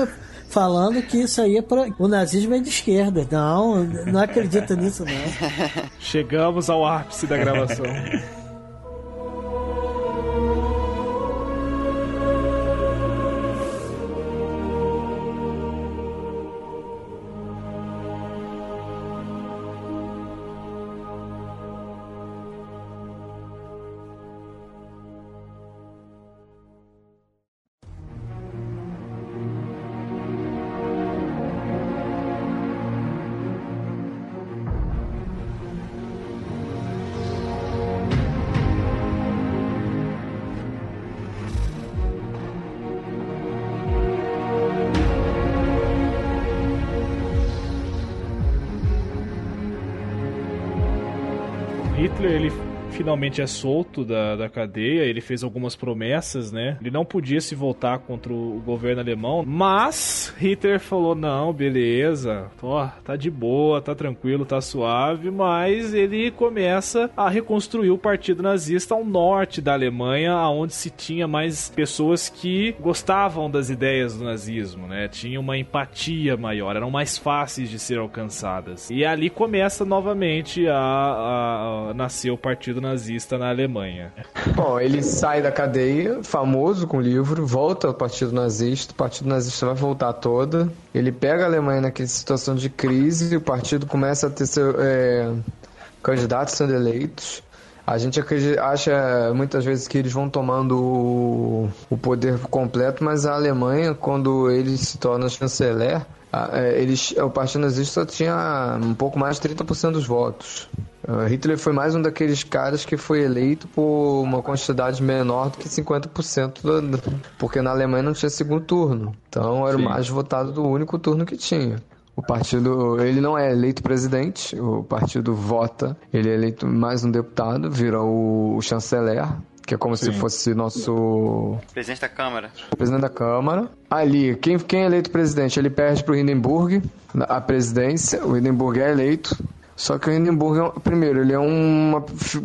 falando que isso aí é para o nazismo é de esquerda. Não, não acredita nisso não. Chegamos ao ápice da gravação. finalmente é solto da, da cadeia, ele fez algumas promessas, né? Ele não podia se voltar contra o governo alemão, mas Hitler falou: não, beleza, ó, tá de boa, tá tranquilo, tá suave, mas ele começa a reconstruir o partido nazista ao norte da Alemanha, onde se tinha mais pessoas que gostavam das ideias do nazismo, né? Tinha uma empatia maior, eram mais fáceis de ser alcançadas. E ali começa novamente a, a, a nascer o partido nazista na Alemanha. Bom, ele sai da cadeia, famoso com o livro, volta ao Partido Nazista, o Partido Nazista vai voltar toda. Ele pega a Alemanha naquela situação de crise, o partido começa a ter seu, é, candidatos sendo eleitos. A gente acha muitas vezes que eles vão tomando o, o poder completo, mas a Alemanha, quando ele se torna chanceler, é, eles, o Partido Nazista tinha um pouco mais de 30% dos votos. Uh, Hitler foi mais um daqueles caras que foi eleito por uma quantidade menor do que 50%, do, porque na Alemanha não tinha segundo turno. Então era Sim. o mais votado do único turno que tinha. O partido, ele não é eleito presidente, o partido vota, ele é eleito mais um deputado, vira o, o chanceler, que é como Sim. se fosse nosso. Presidente da Câmara. Presidente da Câmara. Ali, quem, quem é eleito presidente? Ele perde para o Hindenburg a presidência, o Hindenburg é eleito. Só que o Hindenburg, é primeiro, ele é uma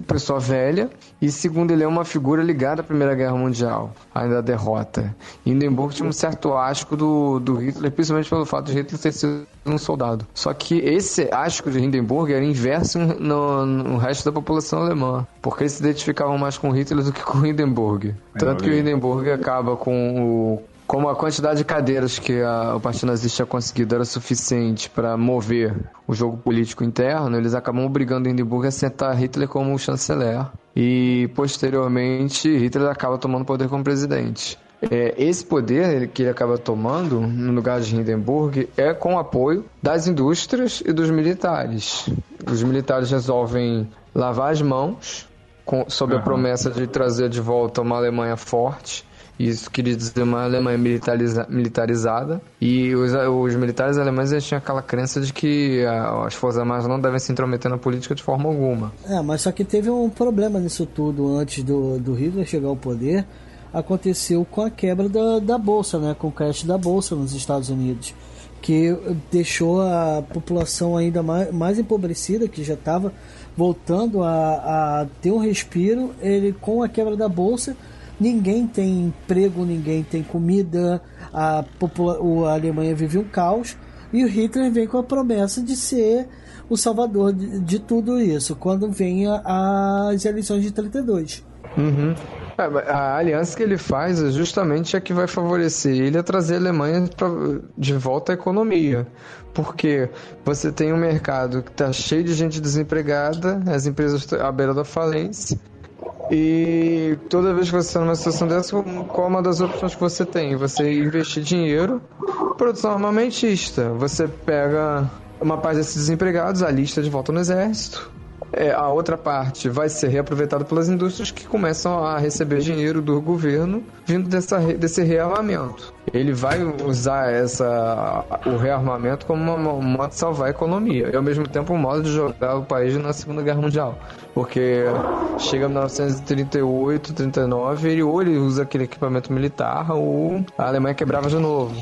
pessoa velha e segundo, ele é uma figura ligada à Primeira Guerra Mundial, ainda da derrota. Hindenburg tinha um certo asco do, do Hitler, principalmente pelo fato de Hitler ter sido um soldado. Só que esse asco de Hindenburg era inverso no, no resto da população alemã, porque eles se identificavam mais com Hitler do que com Hindenburg. Tanto que o Hindenburg acaba com o como a quantidade de cadeiras que a, o Partido Nazista tinha conseguido era suficiente para mover o jogo político interno, eles acabam obrigando Hindenburg a sentar Hitler como chanceler. E, posteriormente, Hitler acaba tomando poder como presidente. É, esse poder que ele acaba tomando no lugar de Hindenburg é com o apoio das indústrias e dos militares. Os militares resolvem lavar as mãos com, sob uhum. a promessa de trazer de volta uma Alemanha forte Isso queria dizer uma Alemanha militariza, militarizada. E os, os militares alemães tinham aquela crença de que a, as Forças Armadas não devem se intrometer na política de forma alguma. É, mas só que teve um problema nisso tudo antes do, do Hitler chegar ao poder. Aconteceu com a quebra da, da bolsa, né? Com o crash da bolsa nos Estados Unidos que deixou a população ainda mais, mais empobrecida, que já estava voltando a, a, ter um respiro. Ele com a quebra da bolsa, ninguém tem emprego, ninguém tem comida, a, a Alemanha vive um caos. E o Hitler vem com a promessa de ser o salvador de, de tudo isso, quando vem a, as eleições de 32. Uhum. É, a aliança que ele faz é justamente a que vai favorecer ele a trazer a Alemanha pra, de volta à economia. Porque você tem um mercado que está cheio de gente desempregada, as empresas à beira da falência. E toda vez que você está numa situação dessa, qual é uma das opções que você tem? Você investir dinheiro, produção armamentista. Você pega uma parte desses desempregados, a lista de volta no exército, é, a outra parte vai ser reaproveitada pelas indústrias que começam a receber dinheiro do governo vindo dessa, desse rearmamento. Ele vai usar essa, o rearmamento como uma, um modo de salvar a economia e ao mesmo tempo um modo de jogar o país na Segunda Guerra Mundial. Porque chega em 1938, 39, ele ou ele usa aquele equipamento militar ou a Alemanha quebrava de novo.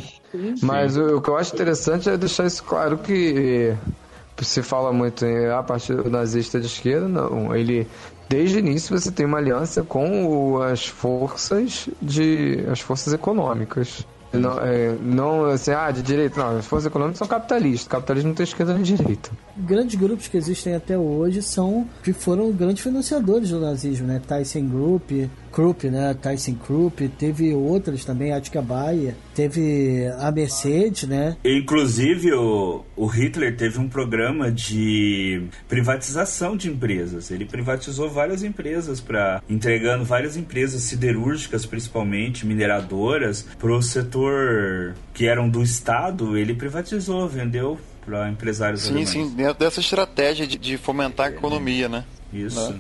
Mas o, o que eu acho interessante é deixar isso claro que se fala muito em a partido nazista de esquerda, não. Ele desde o início você tem uma aliança com as forças de as forças econômicas. Não, é, não assim, ah, de direita, não. As forças econômicas são capitalistas. Capitalismo não tem esquerda nem direita. Grandes grupos que existem até hoje são que foram grandes financiadores do nazismo, né? Tyson Group, Krupp, né? Tyson Krupp, teve outras também, Attica Baia, teve a Mercedes, né? Inclusive, o, o Hitler teve um programa de privatização de empresas. Ele privatizou várias empresas para entregando várias empresas siderúrgicas, principalmente mineradoras, para o setor que eram do Estado. Ele privatizou, vendeu para empresários sim, alemães. Sim, dentro dessa estratégia de, de fomentar a economia, né? Isso. Né?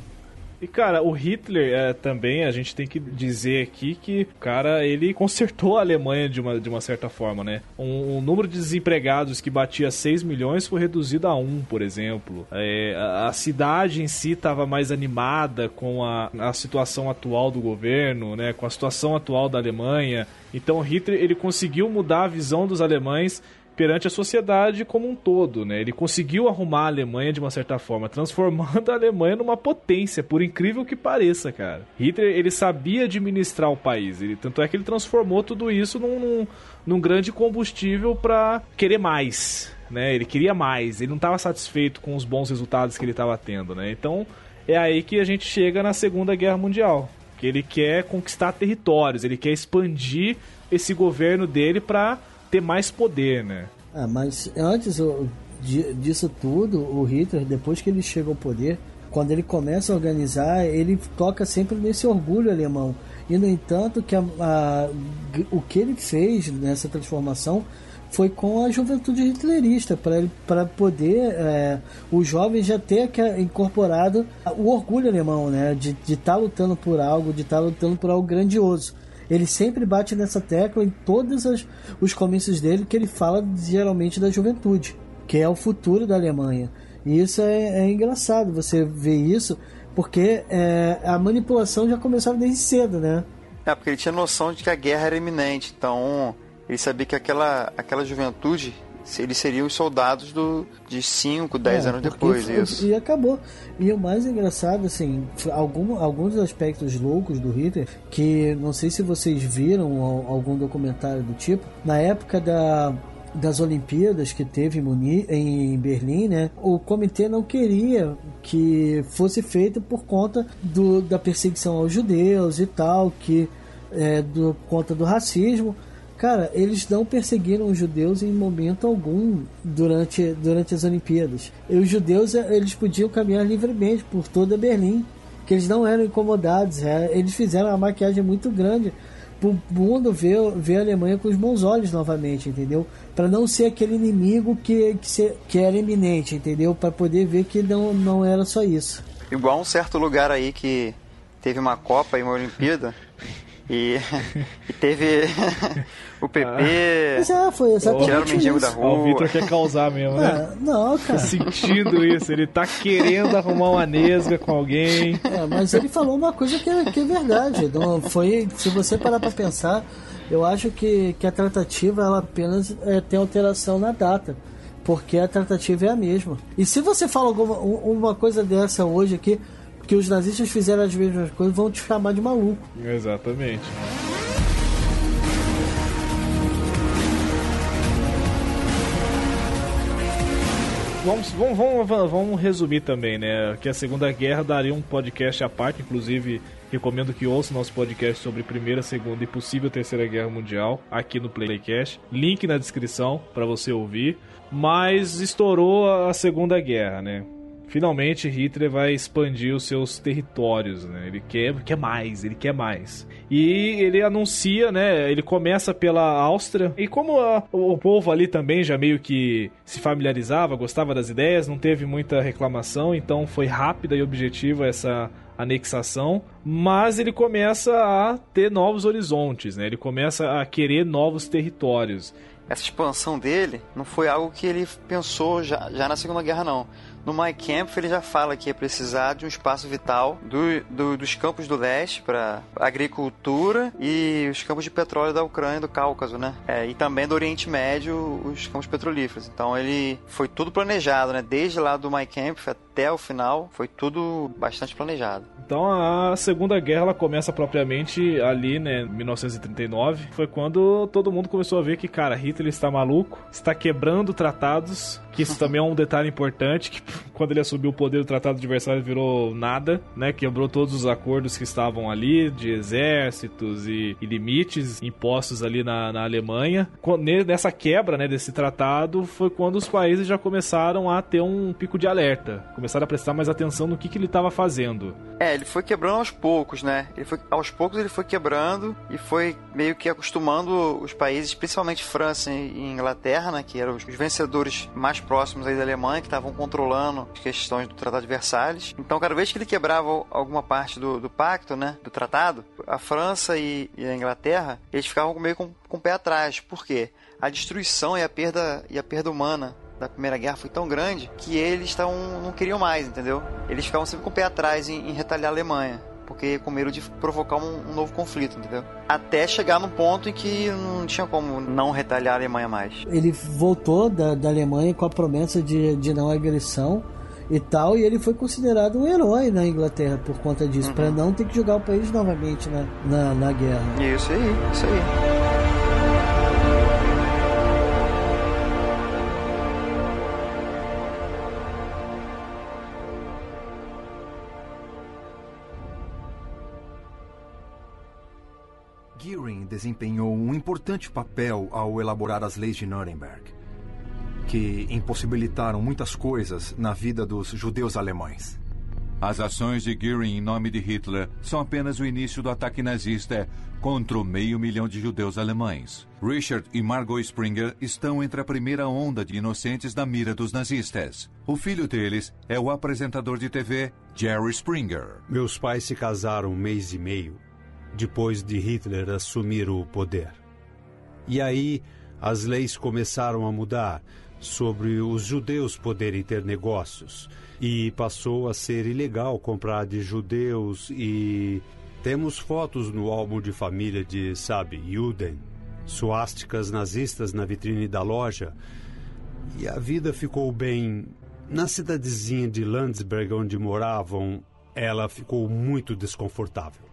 E cara, o Hitler é, também a gente tem que dizer aqui que cara ele consertou a Alemanha de uma, de uma certa forma, né? Um, um número de desempregados que batia 6 milhões foi reduzido a 1, por exemplo. É, a, a, cidade em si estava mais animada com a, a situação atual do governo, né? Com a situação atual da Alemanha. Então Hitler ele conseguiu mudar a visão dos alemães perante a sociedade como um todo, né? Ele conseguiu arrumar a Alemanha de uma certa forma, transformando a Alemanha numa potência, por incrível que pareça, cara. Hitler, ele sabia administrar o país, ele, tanto é que ele transformou tudo isso num, num, num grande combustível para querer mais, né? Ele queria mais, ele não estava satisfeito com os bons resultados que ele estava tendo, né? Então, é aí que a gente chega na Segunda Guerra Mundial, que ele quer conquistar territórios, ele quer expandir esse governo dele para ter mais poder, né? Ah, mas antes disso tudo, o Hitler, depois que ele chega ao poder, quando ele começa a organizar, ele toca sempre nesse orgulho alemão. E no entanto, que a, a, o que ele fez nessa transformação foi com a juventude hitlerista, para poder é, os jovens já ter incorporado o orgulho alemão, né? De estar tá lutando por algo, de estar tá lutando por algo grandioso. Ele sempre bate nessa tecla em todos as, os comícios dele, que ele fala geralmente da juventude, que é o futuro da Alemanha. E isso é, é engraçado você ver isso, porque é, a manipulação já começava desde cedo, né? É, porque ele tinha noção de que a guerra era iminente, então ele sabia que aquela, aquela juventude eles seriam os soldados do, de 5, 10 é, anos depois. Foi, isso. E acabou. E o mais engraçado, assim, algum, alguns aspectos loucos do Hitler, que não sei se vocês viram algum documentário do tipo, na época da, das Olimpíadas que teve em Berlim, né? O comitê não queria que fosse feito por conta do, da perseguição aos judeus e tal, que é, do conta do racismo. Cara, eles não perseguiram os judeus em momento algum durante, durante as Olimpíadas. E os judeus eles podiam caminhar livremente por toda Berlim, que eles não eram incomodados. É, eles fizeram uma maquiagem muito grande para o mundo ver, ver a Alemanha com os bons olhos novamente, entendeu? Para não ser aquele inimigo que, que, que era iminente, entendeu? Para poder ver que não, não era só isso. Igual um certo lugar aí que teve uma Copa e uma Olimpíada E, e teve o PP. Mas é, foi exatamente Tiraram o mendigo isso. da o. Vitor quer causar mesmo, né? É, não, Tô cara. sentindo isso, ele tá querendo arrumar uma nesga com alguém. É, mas ele falou uma coisa que é, que é verdade. Não foi, se você parar pra pensar, eu acho que, que a tratativa ela apenas é, tem alteração na data. Porque a tratativa é a mesma. E se você fala alguma um- uma coisa dessa hoje aqui, que os nazistas fizeram as mesmas coisas, vão te chamar de maluco. Exatamente. Vamos, vamos, vamos, vamos resumir também, né? Que a Segunda Guerra daria um podcast à parte, inclusive recomendo que ouça nosso podcast sobre Primeira, Segunda e possível Terceira Guerra Mundial aqui no Playcast. Link na descrição para você ouvir. Mas estourou a Segunda Guerra, né? Finalmente Hitler vai expandir os seus territórios, né? Ele quer, quer mais, ele quer mais. E ele anuncia, né? Ele começa pela Áustria. E como a- o povo ali também já meio que se familiarizava, gostava das ideias, não teve muita reclamação, então foi rápida e objetiva essa anexação, mas ele começa a ter novos horizontes, né? Ele começa a querer novos territórios. Essa expansão dele não foi algo que ele pensou já, já na Segunda Guerra, não. No My Camp ele já fala que ia precisar de um espaço vital do, do- dos campos do leste para agricultura e os campos de petróleo da Ucrânia do Cáucaso, né? É, e também do Oriente Médio, os campos petrolíferos. Então ele foi tudo planejado, né? Desde lá do My Camp até o final, foi tudo bastante planejado. Então a Segunda Guerra ela começa propriamente ali, né, em 1939. Foi quando todo mundo começou a ver que, cara, Hitler está maluco, está quebrando tratados, que isso também é um detalhe importante, que quando ele assumiu o poder, o Tratado de Versalhes virou nada, né, quebrou todos os acordos que estavam ali, de exércitos e, e limites impostos ali na, na Alemanha. Quan- ne- Nessa quebra, né, desse tratado, foi quando os países já começaram a ter um pico de alerta, começaram a prestar mais atenção no que, que ele estava fazendo. É, ele foi quebrando aos poucos, né? Ele foi, aos poucos ele foi quebrando e foi meio que acostumando os países, principalmente França e Inglaterra, né? Que eram os vencedores mais próximos aí da Alemanha, que estavam controlando as questões do Tratado de Versalhes. Então, cada vez que ele quebrava alguma parte do, do pacto, né? Do tratado, a França e, e a Inglaterra, eles ficavam meio com, com o pé atrás. Por quê? A destruição e a perda, e a perda humana da Primeira Guerra foi tão grande que eles tavam, não queriam mais, entendeu? Eles ficavam sempre com o pé atrás em, em retalhar a Alemanha. Porque com medo de provocar um, um novo conflito, entendeu? Até chegar num ponto em que não tinha como não retalhar a Alemanha mais. Ele voltou da, da Alemanha com a promessa de, de não agressão e tal, e ele foi considerado um herói na Inglaterra por conta disso, pra não ter que jogar o país novamente na, na, na guerra. Isso aí, isso aí. Desempenhou um importante papel ao elaborar as leis de Nuremberg, que impossibilitaram muitas coisas na vida dos judeus alemães. As ações de Göring em nome de Hitler são apenas o início do ataque nazista contra o meio milhão de judeus alemães. Richard e Margot Springer estão entre a primeira onda de inocentes na mira dos nazistas. O filho deles é o apresentador de TV Jerry Springer. Meus pais se casaram um mês e meio depois de Hitler assumir o poder. E aí as leis começaram a mudar sobre os judeus poderem ter negócios e passou a ser ilegal comprar de judeus e temos fotos no álbum de família de, sabe, Juden, suásticas nazistas na vitrine da loja. E a vida ficou bem. Na cidadezinha de Landsberg, onde moravam, ela ficou muito desconfortável.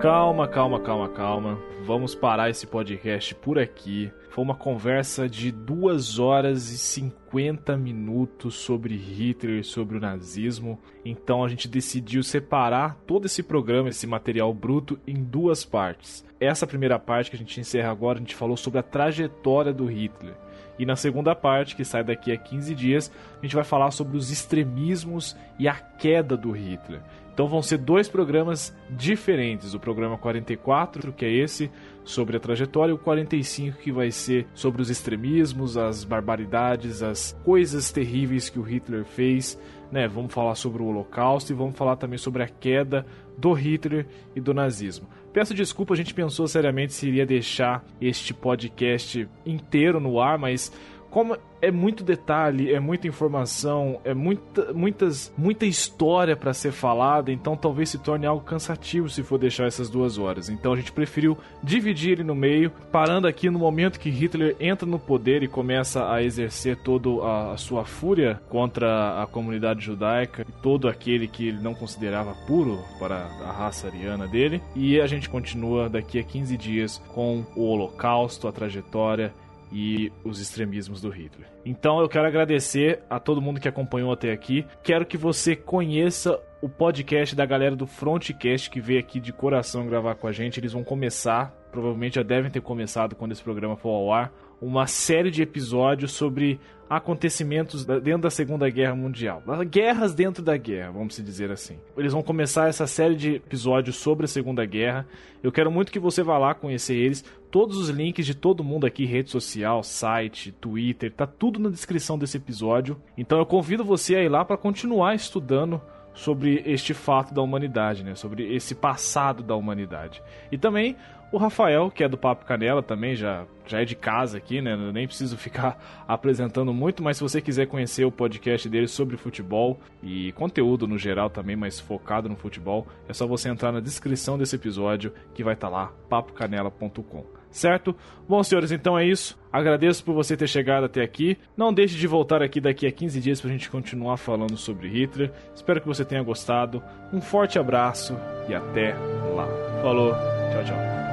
Calma, calma, calma, calma. Vamos parar esse podcast por aqui. Foi uma conversa de 2 horas e 50 minutos sobre Hitler, sobre o nazismo. Então a gente decidiu separar todo esse programa, esse material bruto, em duas partes. Essa primeira parte que a gente encerra agora, a gente falou sobre a trajetória do Hitler. E na segunda parte, que sai daqui a 15 dias, a gente vai falar sobre os extremismos e a queda do Hitler. Então vão ser dois programas diferentes. O programa 44, que é esse, sobre a trajetória, e o 45, que vai ser sobre os extremismos, as barbaridades, as coisas terríveis que o Hitler fez. Né? Vamos falar sobre o Holocausto e vamos falar também sobre a queda do Hitler e do nazismo. Peço desculpa, a gente pensou seriamente se iria deixar este podcast inteiro no ar, mas como é muito detalhe, é muita informação, é muita, muitas, muita história para ser falada, então talvez se torne algo cansativo se for deixar essas duas horas. Então a gente preferiu dividir ele no meio, parando aqui no momento que Hitler entra no poder e começa a exercer toda a, a sua fúria contra a comunidade judaica e todo aquele que ele não considerava puro para a raça ariana dele. E a gente continua daqui a 15 dias com o Holocausto, a trajetória e os extremismos do Hitler. Então eu quero agradecer a todo mundo que acompanhou até aqui. Quero que você conheça o podcast da galera do Frontcast que veio aqui de coração gravar com a gente. Eles vão começar, provavelmente já devem ter começado quando esse programa for ao ar, uma série de episódios sobre acontecimentos dentro da Segunda Guerra Mundial. Guerras dentro da guerra, vamos dizer assim. Eles vão começar essa série de episódios sobre a Segunda Guerra. Eu quero muito que você vá lá conhecer eles. Todos os links de todo mundo aqui, rede social, site, Twitter, tá tudo na descrição desse episódio. Então eu convido você a ir lá para continuar estudando sobre este fato da humanidade, né? Sobre esse passado da humanidade. E também o Rafael, que é do Papo Canela, também já, já é de casa aqui, né? Eu nem preciso ficar apresentando muito, mas se você quiser conhecer o podcast dele sobre futebol e conteúdo no geral também, mas focado no futebol, é só você entrar na descrição desse episódio que vai estar tá lá, papocanela.com. Certo? Bom, senhores, então é isso. Agradeço por você ter chegado até aqui. Não deixe de voltar aqui daqui a 15 dias para a gente continuar falando sobre Hitler. Espero que você tenha gostado. Um forte abraço e até lá. Falou, tchau, tchau.